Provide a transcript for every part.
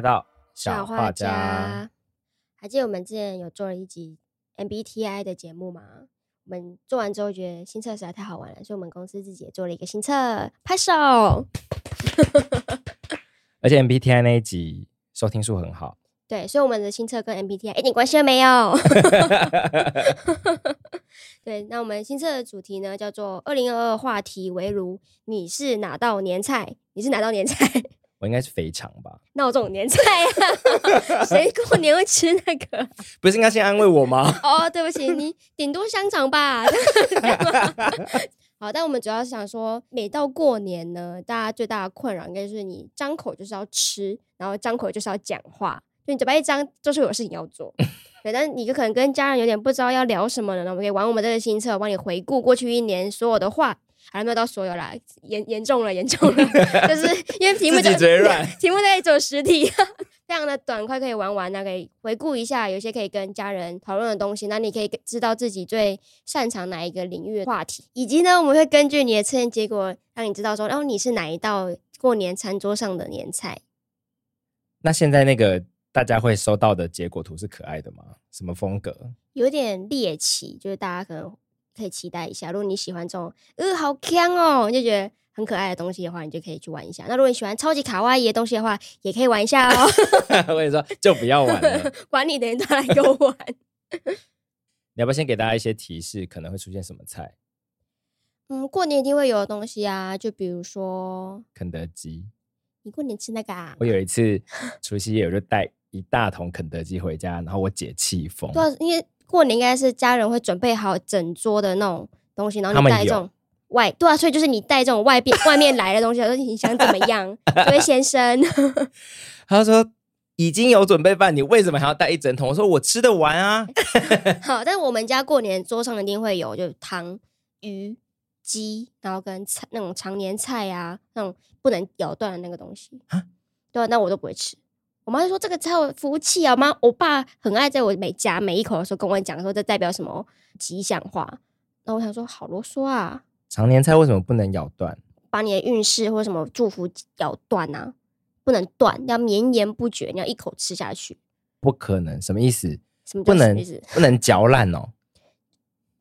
来到小画家。还记得我们之前有做了一集 MBTI 的节目吗？我们做完之后觉得新测实在太好玩了，所以我们公司自己也做了一个新测，拍手。而且 MBTI 那一集收听数很好。对，所以我们的新测跟 MBTI 一点关系都没有。对，那我们新测的主题呢，叫做二零二二话题围炉，你是哪道年菜？你是哪道年菜？我应该是肥肠吧？那我这种年菜啊，谁过年会吃那个？不是应该先安慰我吗？哦，对不起，你顶多香肠吧。好，但我们主要是想说，每到过年呢，大家最大的困扰应该就是你张口就是要吃，然后张口就是要讲话，就你嘴巴一张就是有事情要做。对，但是你就可能跟家人有点不知道要聊什么了，那我们可以玩我们这个新册，帮你回顾过去一年所有的话。还没有到所有啦，严严重了，严重了，就是因为题目就嘴软，题目在走实体，非常的短快，可以玩完，那可以回顾一下，有些可以跟家人讨论的东西，那你可以知道自己最擅长哪一个领域的话题，以及呢，我们会根据你的测验结果，让你知道说，然后你是哪一道过年餐桌上的年菜。那现在那个大家会收到的结果图是可爱的吗？什么风格？有点猎奇，就是大家可能。可以期待一下，如果你喜欢这种，呃，好锵哦，你就觉得很可爱的东西的话，你就可以去玩一下。那如果你喜欢超级卡哇伊的东西的话，也可以玩一下哦。我跟你说，就不要玩了，管你的人都来给我玩。你要不要先给大家一些提示，可能会出现什么菜？嗯，过年一定会有的东西啊，就比如说肯德基。你过年吃那个啊？我有一次除夕夜，我就带一大桶肯德基回家，然后我姐气疯。对，因为。过年应该是家人会准备好整桌的那种东西，然后你带这种外，对啊，所以就是你带这种外边外面来的东西，说你想怎么样，这位先生。他说已经有准备饭，你为什么还要带一整桶？我说我吃得完啊。好，但是我们家过年桌上一定会有，就是汤、鱼、鸡，然后跟菜那种常年菜啊，那种不能咬断的那个东西啊，对啊，那我都不会吃。我妈就说：“这个才有福气啊！”妈，我爸很爱在我每夹每一口的时候跟我讲说，这代表什么吉祥话。那我想说，好啰嗦啊！常年菜为什么不能咬断？把你的运势或什么祝福咬断啊？不能断，要绵延不绝，你要一口吃下去。不可能，什么意思？什么，什么意思？不能嚼烂哦。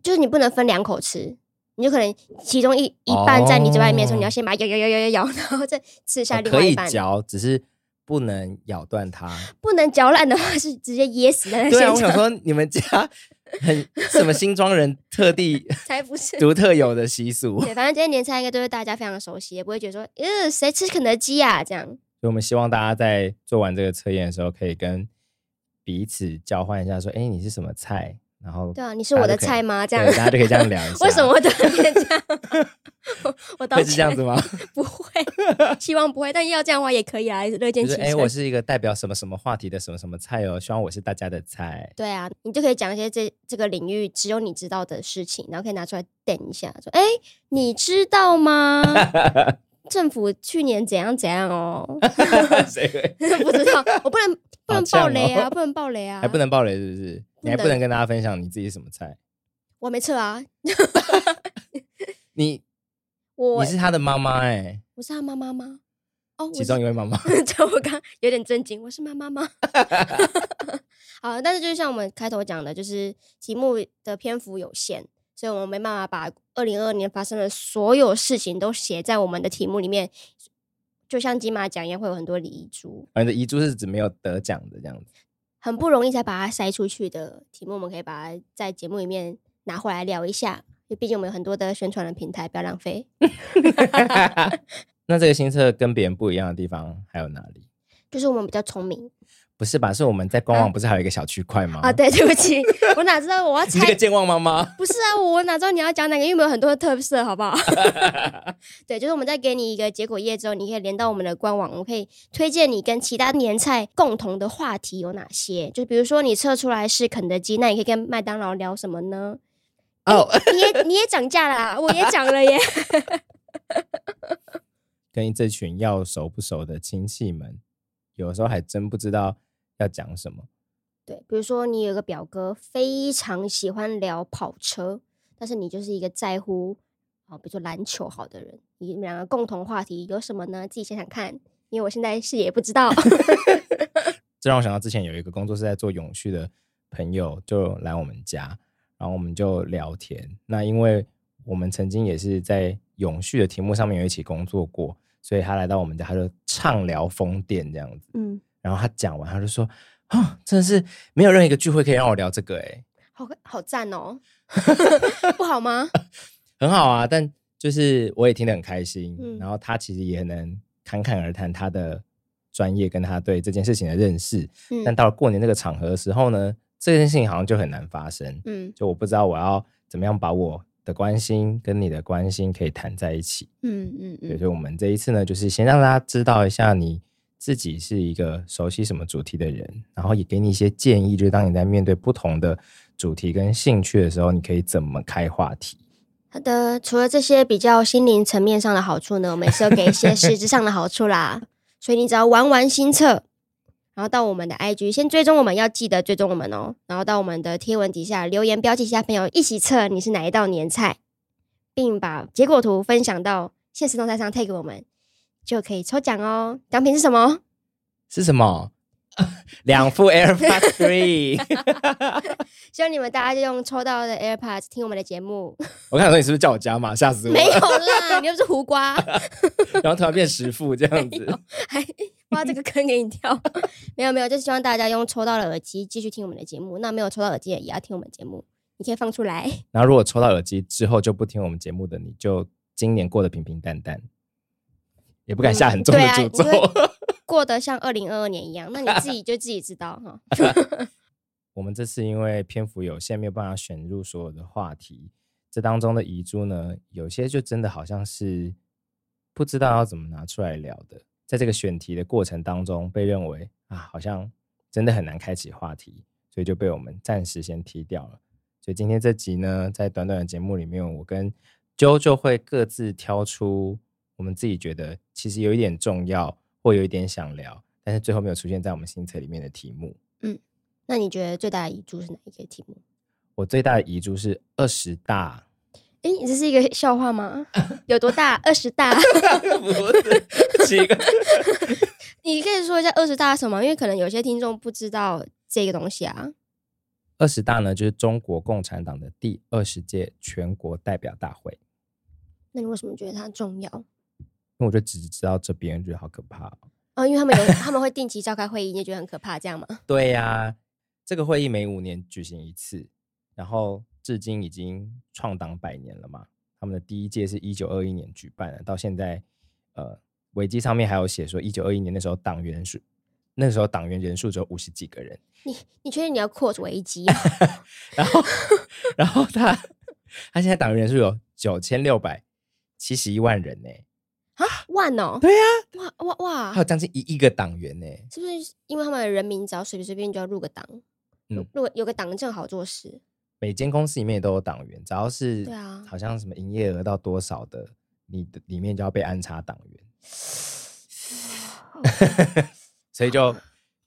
就是你不能分两口吃，你就可能其中一一半在你嘴巴里面的时候，哦、你要先把它咬咬咬咬咬咬，然后再吃下另外一半。可以嚼，只是。不能咬断它，不能嚼烂的话是直接噎死在那。对啊，我想说你们家很什么新庄人特地 才不是独特有的习俗。对，反正这些年菜应该都是大家非常熟悉，也不会觉得说，呃，谁吃肯德基啊这样。所以我们希望大家在做完这个测验的时候，可以跟彼此交换一下，说，哎，你是什么菜？然后对啊，你是我的菜吗？这样大家就可以这样聊一下。为什么会突然变这样？我道歉。会是这样子吗？不会，希望不会。但要这样的话也可以啊，乐见其成。哎，我是一个代表什么什么话题的什么什么菜哦，希望我是大家的菜。对啊，你就可以讲一些这这个领域只有你知道的事情，然后可以拿出来等一下，说：“哎，你知道吗？政府去年怎样怎样哦？”谁会不知道？我不能不能爆雷啊，不能爆雷啊，还不能爆雷是不是？你还不能跟大家分享你自己什么菜？我没测啊。你我你是他的妈妈哎，我是他妈妈吗？哦，其中一位妈妈。就我刚有点震惊，我是妈妈吗？好，但是就是像我们开头讲的，就是题目的篇幅有限，所以我们没办法把二零二二年发生的所有事情都写在我们的题目里面。就像金马奖一样，会有很多遗珠。你的遗珠是指没有得奖的这样子。很不容易才把它筛出去的题目，我们可以把它在节目里面拿回来聊一下。就毕竟我们有很多的宣传的平台，不要浪费。那这个新车跟别人不一样的地方还有哪里？就是我们比较聪明。不是吧？是我们在官网不是还有一个小区块吗？啊，对，对不起，我哪知道我要猜？你这个健忘妈妈？不是啊，我哪知道你要讲哪个？因为我们有很多的特色，好不好？对，就是我们在给你一个结果页之后，你可以连到我们的官网，我们可以推荐你跟其他年菜共同的话题有哪些？就比如说你测出来是肯德基，那你可以跟麦当劳聊什么呢？哦，你也你也涨价啦，我也涨了耶。跟这群要熟不熟的亲戚们，有时候还真不知道。要讲什么？对，比如说你有个表哥非常喜欢聊跑车，但是你就是一个在乎哦，比如说篮球好的人，你们两个共同话题有什么呢？自己想想看，因为我现在是也不知道。这让我想到之前有一个工作是在做永续的朋友就来我们家，然后我们就聊天。那因为我们曾经也是在永续的题目上面有一起工作过，所以他来到我们家，他就畅聊风电这样子。嗯，然后他讲完，他就说：“啊，真的是没有任何一个聚会可以让我聊这个、欸，哎，好好赞哦，不好吗？很好啊，但就是我也听得很开心。嗯、然后他其实也能侃侃而谈他的专业跟他对这件事情的认识。嗯、但到了过年那个场合的时候呢，这件事情好像就很难发生。嗯，就我不知道我要怎么样把我。的关心跟你的关心可以谈在一起，嗯嗯嗯，所以我们这一次呢，就是先让大家知道一下你自己是一个熟悉什么主题的人，然后也给你一些建议，就是当你在面对不同的主题跟兴趣的时候，你可以怎么开话题。好的，除了这些比较心灵层面上的好处呢，我们也是要给一些实质上的好处啦。所以你只要玩玩心测。然后到我们的 IG 先追踪，我们要记得追踪我们哦。然后到我们的贴文底下留言标记一下朋友，一起测你是哪一道年菜，并把结果图分享到现实动态上 tag 我们，就可以抽奖哦。奖品是什么？是什么？两副 AirPods Three，希望你们大家就用抽到的 AirPods 听我们的节目。我看说你是不是叫我加码，吓死我了！没有啦，你又不是胡瓜，然后突然变十副这样子，还挖这个坑给你跳。没有没有，就是希望大家用抽到的耳机继续听我们的节目。那没有抽到耳机也要听我们节目，你可以放出来。然后如果抽到耳机之后就不听我们节目的，你就今年过得平平淡淡，也不敢下很重的诅咒。嗯 过得像二零二二年一样，那你自己就自己知道哈。我们这次因为篇幅有限，没有办法选入所有的话题。这当中的遗珠呢，有些就真的好像是不知道要怎么拿出来聊的。在这个选题的过程当中，被认为啊，好像真的很难开启话题，所以就被我们暂时先踢掉了。所以今天这集呢，在短短的节目里面，我跟啾就会各自挑出我们自己觉得其实有一点重要。或有一点想聊，但是最后没有出现在我们新册里面的题目。嗯，那你觉得最大的遗珠是哪一个题目？我最大的遗珠是二十大。哎，你这是一个笑话吗？有多大？二十大？不是，是一个。你可以说一下二十大什么？因为可能有些听众不知道这个东西啊。二十大呢，就是中国共产党的第二十届全国代表大会。那你为什么觉得它重要？因为我就只知道这边，觉得好可怕哦。哦，因为他们有 他们会定期召开会议，你就觉得很可怕，这样吗？对呀、啊，这个会议每五年举行一次，然后至今已经创党百年了嘛。他们的第一届是一九二一年举办的，到现在，呃，维基上面还有写说，一九二一年那时候党员数，那时候党员人数只有五十几个人。你你确定你要 quote 维基啊？然后，然后他他现在党员人数有九千六百七十一万人呢。啊，万哦，对呀、啊，哇哇哇，还有将近一亿个党员呢，是不是？因为他们的人民只要随随便便就要入个党，嗯，入有个党证好做事。每间公司里面也都有党员，只要是对啊，好像什么营业额到多少的，你的里面就要被安插党员。所以就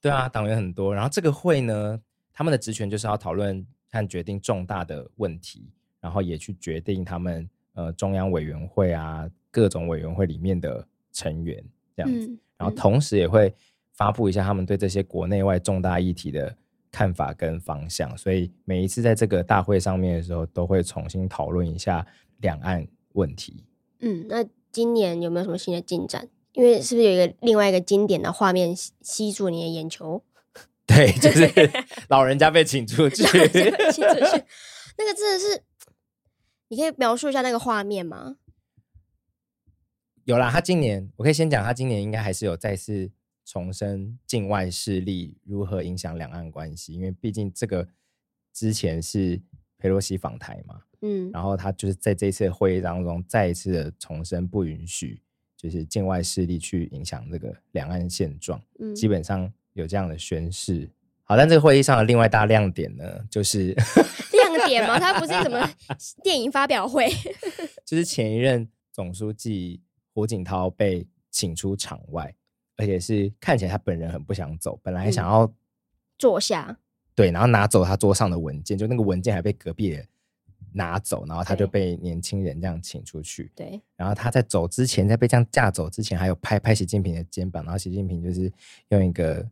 对啊，党员很多。然后这个会呢，他们的职权就是要讨论和决定重大的问题，然后也去决定他们呃中央委员会啊。各种委员会里面的成员这样子，嗯、然后同时也会发布一下他们对这些国内外重大议题的看法跟方向。所以每一次在这个大会上面的时候，都会重新讨论一下两岸问题。嗯，那今年有没有什么新的进展？因为是不是有一个另外一个经典的画面吸住你的眼球？对，就是老人家被请出去，请出去。那个真的是，你可以描述一下那个画面吗？有啦，他今年我可以先讲，他今年应该还是有再次重申境外势力如何影响两岸关系，因为毕竟这个之前是佩洛西访台嘛，嗯，然后他就是在这次会议当中再一次的重申不允许就是境外势力去影响这个两岸现状，嗯，基本上有这样的宣誓。好，但这个会议上的另外大亮点呢，就是亮点吗？他不是什么电影发表会，就是前一任总书记。胡锦涛被请出场外，而且是看起来他本人很不想走，本来想要、嗯、坐下，对，然后拿走他桌上的文件，就那个文件还被隔壁人拿走，然后他就被年轻人这样请出去。对，然后他在走之前，在被这样架走之前，还有拍拍习近平的肩膀，然后习近平就是用一个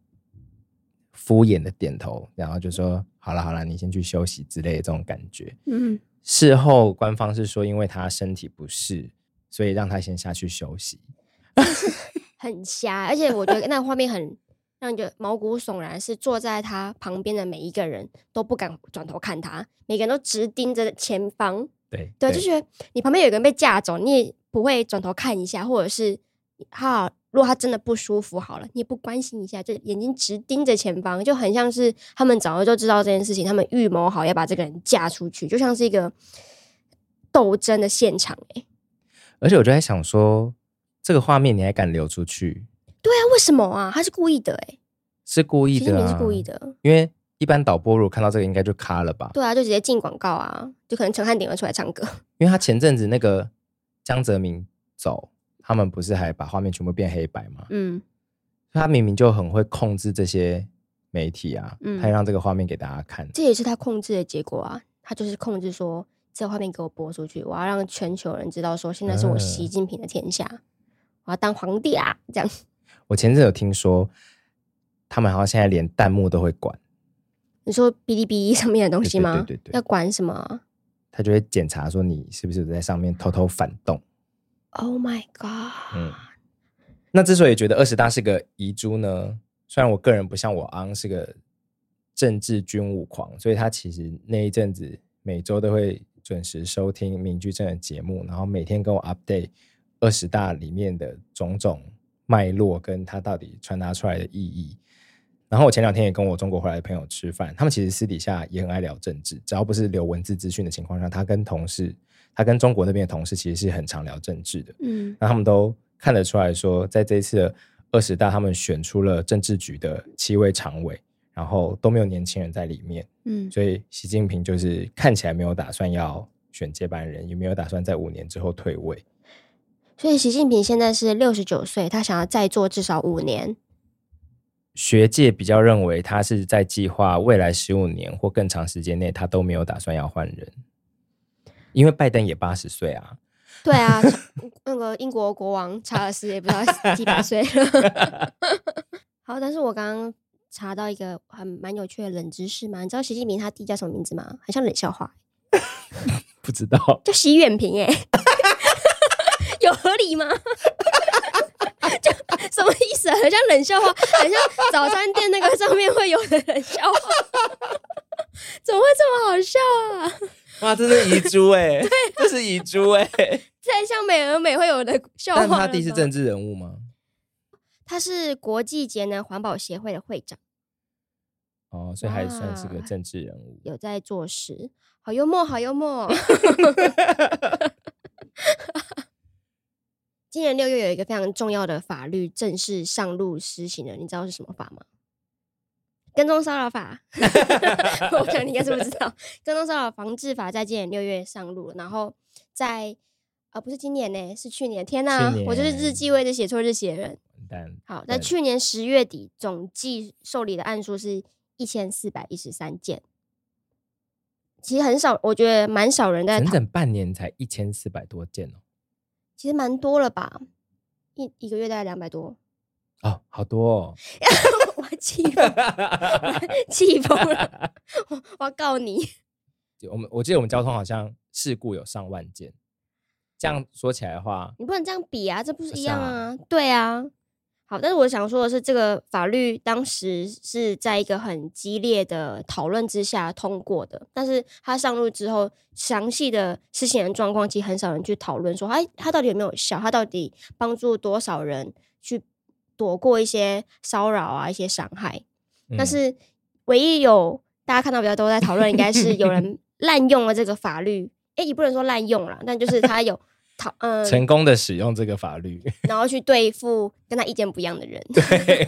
敷衍的点头，然后就说好了好了，你先去休息之类的这种感觉。嗯，事后官方是说，因为他身体不适，所以让他先下去休息。很瞎，而且我觉得那个画面很让人觉得毛骨悚然，是坐在他旁边的每一个人都不敢转头看他，每个人都直盯着前方。对对，就觉得你旁边有个人被架走，你也不会转头看一下，或者是他如果他真的不舒服好了，你也不关心一下，就眼睛直盯着前方，就很像是他们早就知道这件事情，他们预谋好要把这个人嫁出去，就像是一个斗争的现场哎。而且我就在想说，这个画面你还敢流出去？对啊，为什么啊？他是故意的哎，是故意的啊，是故意的，因为。一般导播如果看到这个，应该就卡了吧？对啊，就直接进广告啊，就可能陈汉典会出来唱歌。因为他前阵子那个江泽民走，他们不是还把画面全部变黑白吗？嗯，他明明就很会控制这些媒体啊，嗯，他让这个画面给大家看，这也是他控制的结果啊。他就是控制说，这个画面给我播出去，我要让全球人知道说，现在是我习近平的天下，嗯，我要当皇帝啊！这样。我前阵有听说，他们好像现在连弹幕都会管。你说哔哩哔哩上面的东西吗？对对对对对，要管什么？他就会检查说你是不是在上面偷偷反动。Oh my god！嗯，那之所以觉得二十大是个遗珠呢？虽然我个人不像我昂是个政治军武狂，所以他其实那一阵子每周都会准时收听明居正的节目，然后每天跟我 update 二十大里面的种种脉络，跟他到底传达出来的意义。然后我前两天也跟我中国回来的朋友吃饭，他们其实私底下也很爱聊政治，只要不是留文字资讯的情况下，他跟同事，他跟中国那边的同事其实是很常聊政治的。嗯，那他们都看得出来说，在这一次的二十大，他们选出了政治局的七位常委，然后都没有年轻人在里面。嗯，所以习近平就是看起来没有打算要选接班人，也没有打算在五年之后退位。所以习近平现在是六十九岁，他想要再做至少五年。学界比较认为，他是在计划未来十五年或更长时间内，他都没有打算要换人，因为拜登也八十岁啊。对啊，那个英国国王查尔斯也不知道 几百岁了。好，但是我刚刚查到一个很蛮有趣的冷知识嘛，你知道习近平他弟叫什么名字吗？很像冷笑话。不知道，叫习远平哎，有合理吗？就什么意思啊？很像冷笑话，很像早餐店那个上面会有的冷笑话，怎么会这么好笑啊？哇，这是遗珠哎，对，这是遗珠哎，在像美而美会有的笑话。但他弟是政治人物吗？他是国际节能环保协会的会长。哦，所以还算是个政治人物，有在做事，好幽默，好幽默。今年六月有一个非常重要的法律正式上路施行了，你知道是什么法吗？跟踪骚扰法。我想你应该是不知道，跟踪骚扰防治法在今年六月上路了。然后在啊、呃，不是今年呢，是去年。天哪，我就是日记位置写错日期的人。好，在去年十月底，总计受理的案数是一千四百一十三件。其实很少，我觉得蛮少人在。整整半年才一千四百多件哦。其实蛮多了吧，一一个月大概两百多，哦，好多哦！我气疯，气疯了！我 我要告你。我们我记得我们交通好像事故有上万件，这样说起来的话，你不能这样比啊，这不是一样啊？对啊。好，但是我想说的是，这个法律当时是在一个很激烈的讨论之下通过的，但是它上路之后，详细的施行的状况，其实很少人去讨论，说，哎，它到底有没有效？它到底帮助多少人去躲过一些骚扰啊，一些伤害？嗯、但是唯一有大家看到比较多在讨论，应该是有人 滥用了这个法律。哎，也不能说滥用了，但就是他有 讨。嗯，成功的使用这个法律，然后去对付跟他意见不一样的人。对，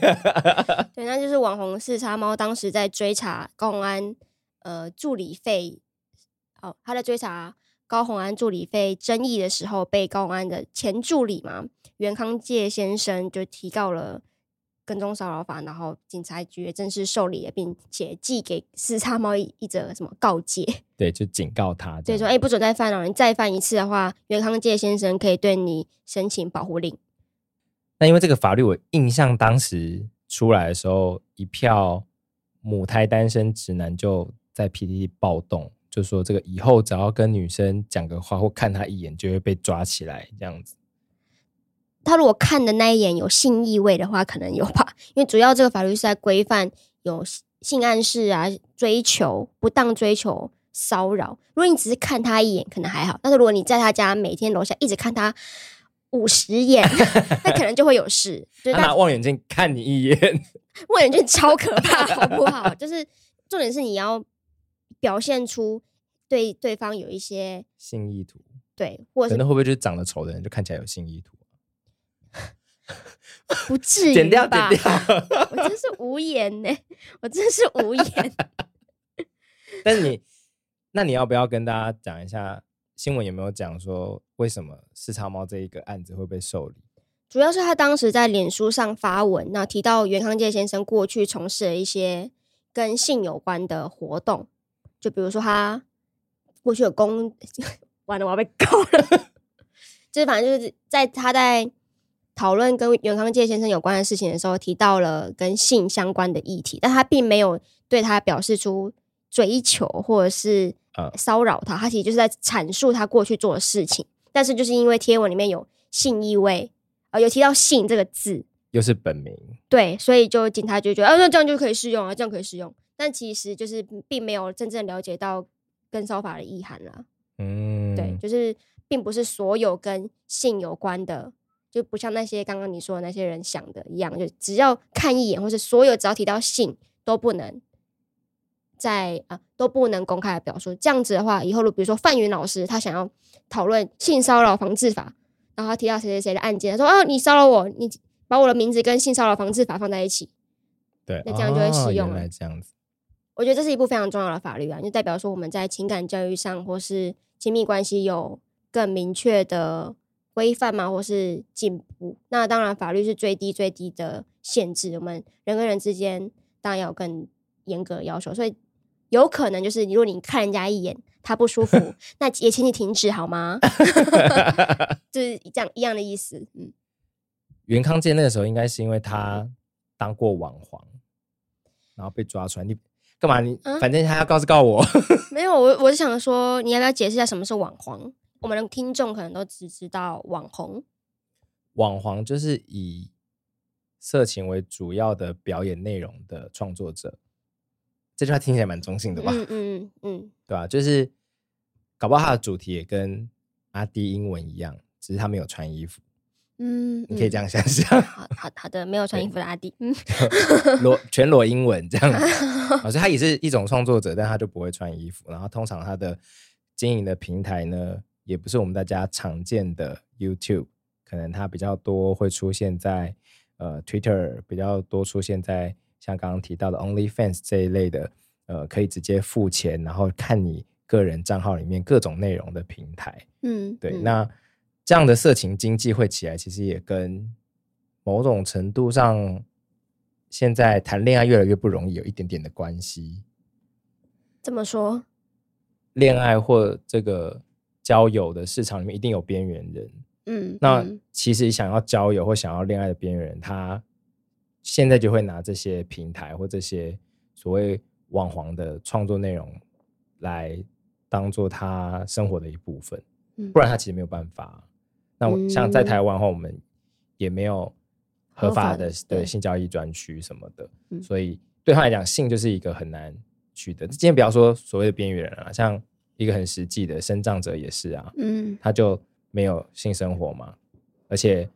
对，那就是网红四叉猫当时在追查公安呃助理费，哦，他在追查高虹安助理费争议的时候，被高虹安的前助理嘛袁康介先生就提告了。跟踪骚扰法，然后警察局也正式受理了，并且寄给四叉猫一一则什么告诫？对，就警告他，对，说哎，不准再犯了，你再犯一次的话，袁康介先生可以对你申请保护令。那因为这个法律，我印象当时出来的时候，一票母胎单身直男就在 PTT 暴动，就说这个以后只要跟女生讲个话或看她一眼，就会被抓起来这样子。他如果看的那一眼有性意味的话，可能有吧，因为主要这个法律是在规范有性暗示啊、追求、不当追求、骚扰。如果你只是看他一眼，可能还好；但是如果你在他家每天楼下一直看他五十眼，那可能就会有事。他拿望远镜看你一眼，望远镜超可怕，好不好？就是重点是你要表现出对对方有一些性意图，对，或者可能会不会就是长得丑的人就看起来有性意图？不至于，剪掉，剪掉。我真是无言呢，我真是无言。但是你，那你要不要跟大家讲一下新闻有没有讲说为什么四叉猫这一个案子会被受理？主要是他当时在脸书上发文，那提到袁康介先生过去从事了一些跟性有关的活动，就比如说他过去有公，完了我要被告了，就是反正就是在他在。讨论跟袁康介先生有关的事情的时候，提到了跟性相关的议题，但他并没有对他表示出追求或者是骚扰他，他其实就是在阐述他过去做的事情。但是就是因为贴文里面有性意味，呃，有提到性这个字，又是本名，对，所以就警察就觉得，啊，那这样就可以适用啊，这样可以适用。但其实就是并没有真正了解到跟骚法的意涵啦。嗯，对，就是并不是所有跟性有关的。就不像那些刚刚你说的那些人想的一样，就只要看一眼，或是所有只要提到性都不能在啊都不能公开的表述。这样子的话，以后比如说范云老师他想要讨论性骚扰防治法，然后他提到谁谁谁的案件，他说哦你骚扰我，你把我的名字跟性骚扰防治法放在一起，对，那这样就会适用了。这样子，我觉得这是一部非常重要的法律啊，就代表说我们在情感教育上或是亲密关系有更明确的。规范嘛，或是进步，那当然法律是最低最低的限制。我们人跟人之间当然要有更严格的要求，所以有可能就是，如果你看人家一眼，他不舒服，那也请你停止好吗？就是这样一样的意思。嗯，袁康健那个时候应该是因为他当过网黄，然后被抓出来。你干嘛？你、嗯、反正他要告诉告我。没有，我我是想说，你要不要解释一下什么是网黄？我们的听众可能都只知道网红，网黄就是以色情为主要的表演内容的创作者。这句话听起来蛮中性的吧？嗯嗯嗯，对吧？就是搞不好他的主题也跟阿迪英文一样，只是他没有穿衣服。嗯，你可以这样想象。好好好的，没有穿衣服的阿弟，嗯，裸全裸英文这样子。所以他也是一种创作者，但他就不会穿衣服。然后通常他的经营的平台呢？也不是我们大家常见的 YouTube，可能他比较多会出现在呃 Twitter，比较多出现在像刚刚提到的 OnlyFans 这一类的，呃，可以直接付钱，然后看你个人账号里面各种内容的平台。嗯，对。嗯、那这样的色情经济会起来，其实也跟某种程度上，现在谈恋爱越来越不容易有一点点的关系。怎么说？恋爱或这个。交友的市场里面一定有边缘人，嗯，那其实想要交友或想要恋爱的边缘人，他现在就会拿这些平台或这些所谓网黄的创作内容来当做他生活的一部分，不然他其实没有办法。那我像在台湾的话，我们也没有合法的对性交易专区什么的，所以对他来讲，性就是一个很难取得。今天不要说所谓的边缘人啊，像。一个很实际的生障者也是啊，嗯，他就没有性生活嘛，而且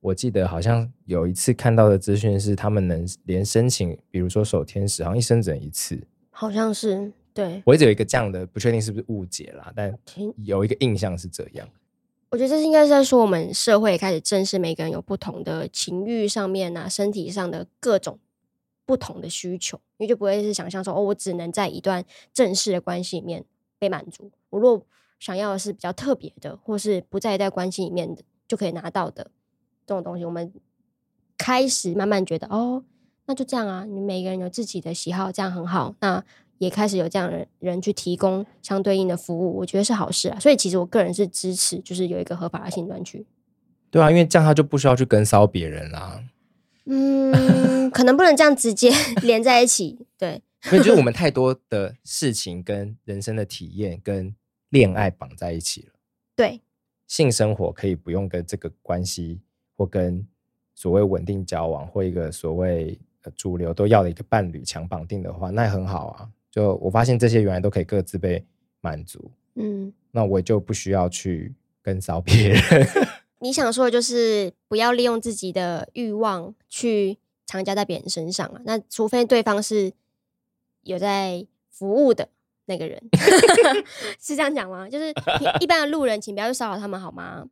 我记得好像有一次看到的资讯是，他们能连申请，比如说守天使，好像一生只能一次，好像是，对，我一直有一个这样的，不确定是不是误解啦，但有一个印象是这样。我觉得这是应该是在说，我们社会开始正视每个人有不同的情欲上面啊，身体上的各种不同的需求，因为就不会是想象说，哦，我只能在一段正式的关系里面。被满足。我若想要的是比较特别的，或是不在一段关系里面，就可以拿到的这种东西，我们开始慢慢觉得，哦，那就这样啊。你每个人有自己的喜好，这样很好。那也开始有这样的人去提供相对应的服务，我觉得是好事啊。所以其实我个人是支持，就是有一个合法的性专区。对啊，因为这样他就不需要去跟骚别人啦。嗯，可能不能这样直接 连在一起。对。所以就是我们太多的事情跟人生的体验跟恋爱绑在一起了。对，性生活可以不用跟这个关系或跟所谓稳定交往或一个所谓主流都要的一个伴侣强绑定的话，那也很好啊。就我发现这些原来都可以各自被满足。嗯，那我就不需要去跟骚别人。你想说的就是不要利用自己的欲望去强加在别人身上啊？那除非对方是有在服务的那个人 是这样讲吗？就是一般的路人，请不要去骚扰他们好吗？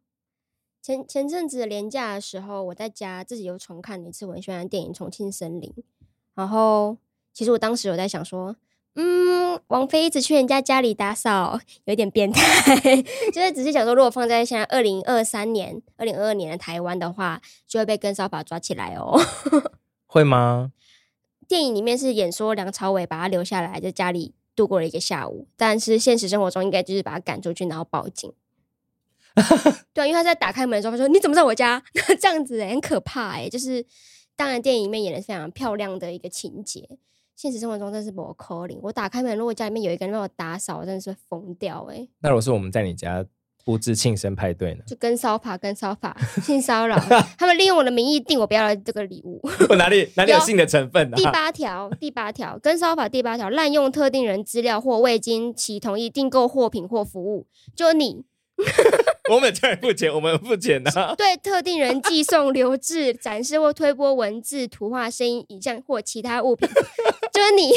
前前阵子连假的时候，我在家自己又重看了一次我很喜欢的电影《重庆森林》，然后其实我当时有在想说。嗯，王菲一直去人家家里打扫，有点变态。就是只是想说，如果放在现在二零二三年、二零二二年的台湾的话，就会被跟骚法抓起来哦。会吗？电影里面是演说梁朝伟把他留下来，在家里度过了一个下午，但是现实生活中应该就是把他赶出去，然后报警。对，啊因为他在打开门的时候，他说：“你怎么在我家？”这样子很可怕哎。就是当然，电影里面演的非常漂亮的一个情节。现实生活中真是不可能。我打开门，如果家里面有一个人帮我打扫，我真的是疯掉哎、欸。那如果是我们在你家布置庆生派对呢？就跟骚法，跟骚法，性骚扰，他们利用我的名义订我不要的这个礼物。我哪里哪里有性的成分呢、啊？第八条，第八条，跟骚法第八条，滥用特定人资料或未经其同意订购货品或服务，就你。我们这儿付钱，我们付钱的、啊。对特定人寄送、留置、展示或推播文字、图画、声音、影像或其他物品，就是你。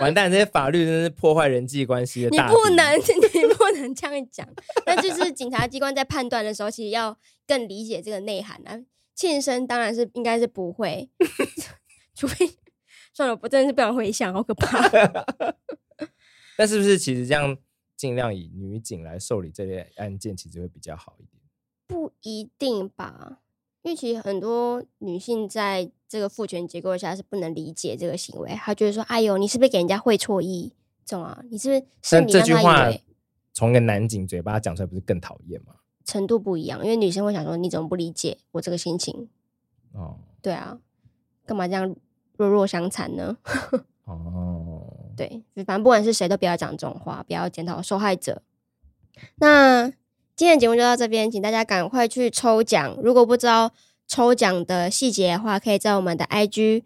完蛋，这些法律真是破坏人际关系的。你不能，你不能这样讲。那就是警察机关在判断的时候，其实要更理解这个内涵啊。庆生当然是应该是不会，除非算了，我真的是不想回想，好可怕。那是不是其实这样？尽量以女警来受理这类案件，其实会比较好一点。不一定吧，因为其实很多女性在这个父权结构下是不能理解这个行为，她觉得说：“哎呦，你是不是给人家会错意？这种啊，你是不是？”但这句话从一个男警嘴巴讲出来，不是更讨厌吗？程度不一样，因为女生会想说：“你怎么不理解我这个心情？”哦，对啊，干嘛这样弱弱相残呢？哦。对，反正不管是谁都不要讲这种话，不要检讨受害者。那今天的节目就到这边，请大家赶快去抽奖。如果不知道抽奖的细节的话，可以在我们的 IG。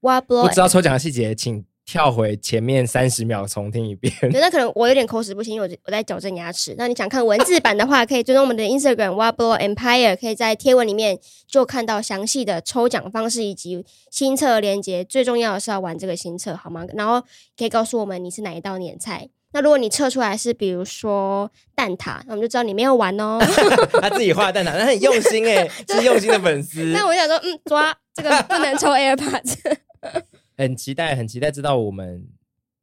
不知道抽奖的细节，请。跳回前面三十秒重听一遍。对，那可能我有点口齿不清，因为我我在矫正牙齿。那你想看文字版的话，可以追踪我们的 Instagram Whatblow Empire，可以在贴文里面就看到详细的抽奖方式以及新册链接。最重要的是要玩这个新册，好吗？然后可以告诉我们你是哪一道年菜。那如果你测出来是比如说蛋挞，那我们就知道你没有玩哦。他自己画蛋挞，他很用心哎，是用心的粉丝。那我想说，嗯，抓这个不能抽 AirPods。很期待，很期待知道我们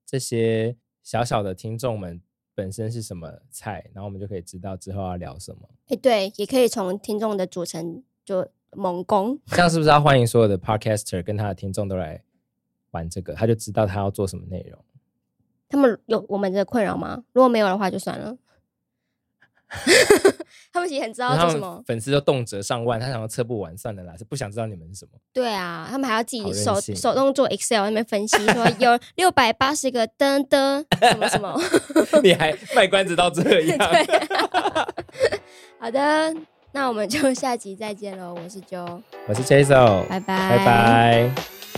这些小小的听众们本身是什么菜，然后我们就可以知道之后要聊什么。哎，对，也可以从听众的组成就猛攻。这样是不是要欢迎所有的 Podcaster 跟他的听众都来玩这个？他就知道他要做什么内容。他们有我们的困扰吗？如果没有的话，就算了。他们其实很知道做什么，粉丝都动辄上万，他想要测不完，算了啦，是不想知道你们是什么。对啊，他们还要自己手手动做 Excel 那边分析，说 有六百八十个噔噔什么什么。你还卖关子到这 样？对好的，那我们就下集再见喽。我是 Joe，我是 Jason，拜拜，拜拜。